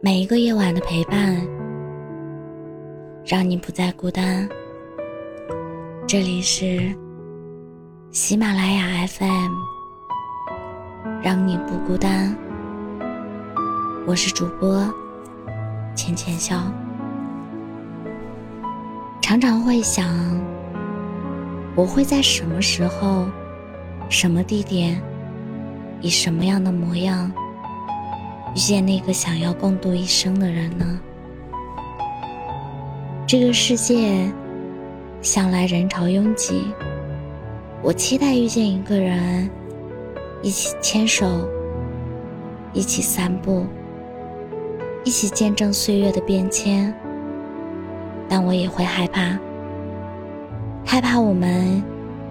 每一个夜晚的陪伴，让你不再孤单。这里是喜马拉雅 FM，让你不孤单。我是主播浅浅笑，常常会想，我会在什么时候、什么地点、以什么样的模样？遇见那个想要共度一生的人呢？这个世界向来人潮拥挤，我期待遇见一个人，一起牵手，一起散步，一起见证岁月的变迁。但我也会害怕，害怕我们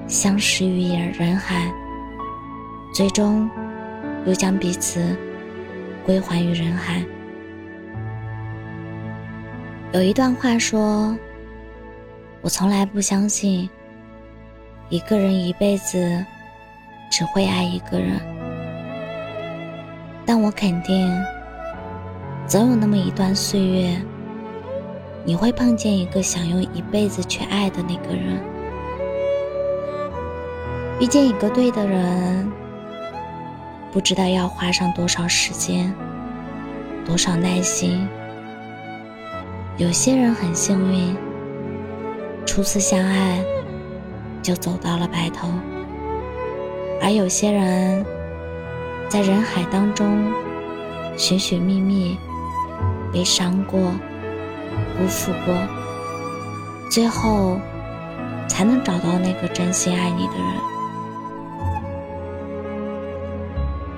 相识于人海，最终又将彼此。归还于人海。有一段话说：“我从来不相信一个人一辈子只会爱一个人，但我肯定，总有那么一段岁月，你会碰见一个想用一辈子去爱的那个人。遇见一个对的人。”不知道要花上多少时间，多少耐心。有些人很幸运，初次相爱就走到了白头；而有些人，在人海当中寻寻觅觅，被伤过、辜负过，最后才能找到那个真心爱你的人。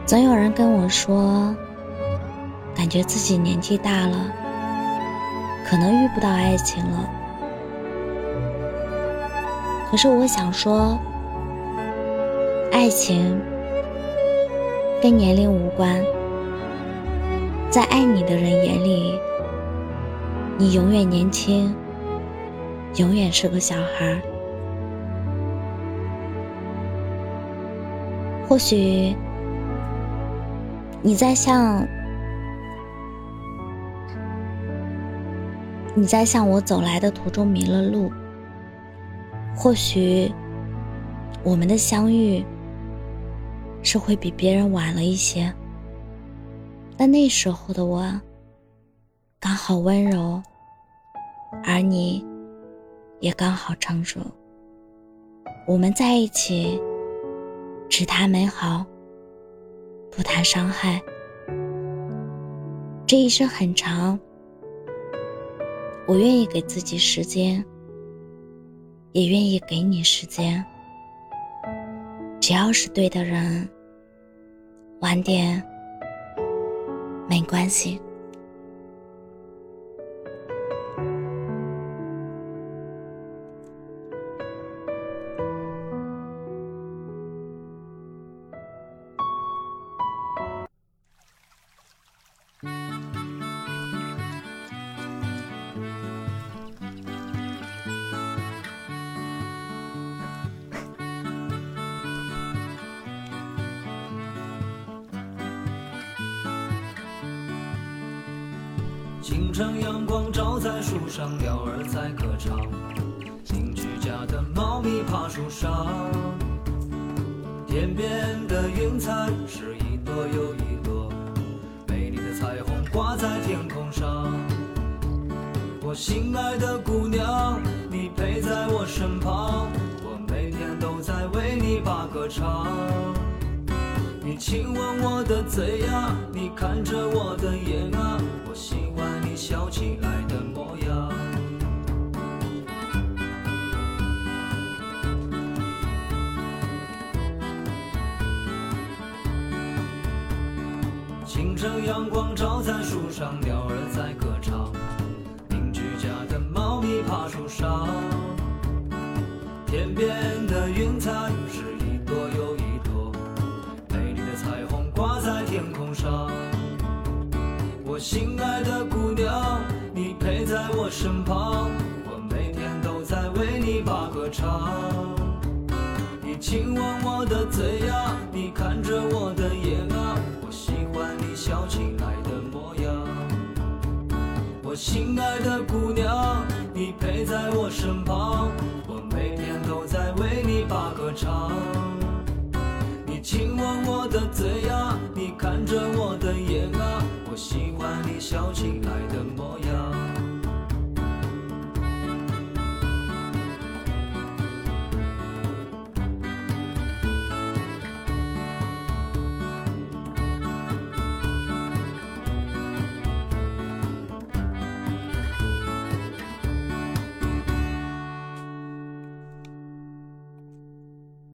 总有人跟我说，感觉自己年纪大了，可能遇不到爱情了。可是我想说，爱情跟年龄无关，在爱你的人眼里，你永远年轻，永远是个小孩。或许。你在向你在向我走来的途中迷了路，或许我们的相遇是会比别人晚了一些，但那时候的我刚好温柔，而你也刚好成熟，我们在一起只谈美好。不谈伤害，这一生很长，我愿意给自己时间，也愿意给你时间。只要是对的人，晚点没关系。清晨阳光照在树上，鸟儿在歌唱。邻居家的猫咪爬树上。天边的云彩是一朵又一朵，美丽的彩虹挂在天空上。我心爱的姑娘，你陪在我身旁，我每天都在为你把歌唱。你亲吻我的嘴呀，你看着我的眼清晨阳光照在树上，鸟儿在歌唱，邻居家的猫咪爬树上，天边的云彩是一朵又一朵，美丽的彩虹挂在。天空上，我心爱的姑娘，你陪在我身旁，我每天都在为你把歌唱。你亲吻我的嘴呀，你看着我的我心爱的姑娘，你陪在我身旁，我每天都在为你把歌唱。你亲吻我的嘴呀，你看着我的眼啊，我喜欢你笑起来的模样。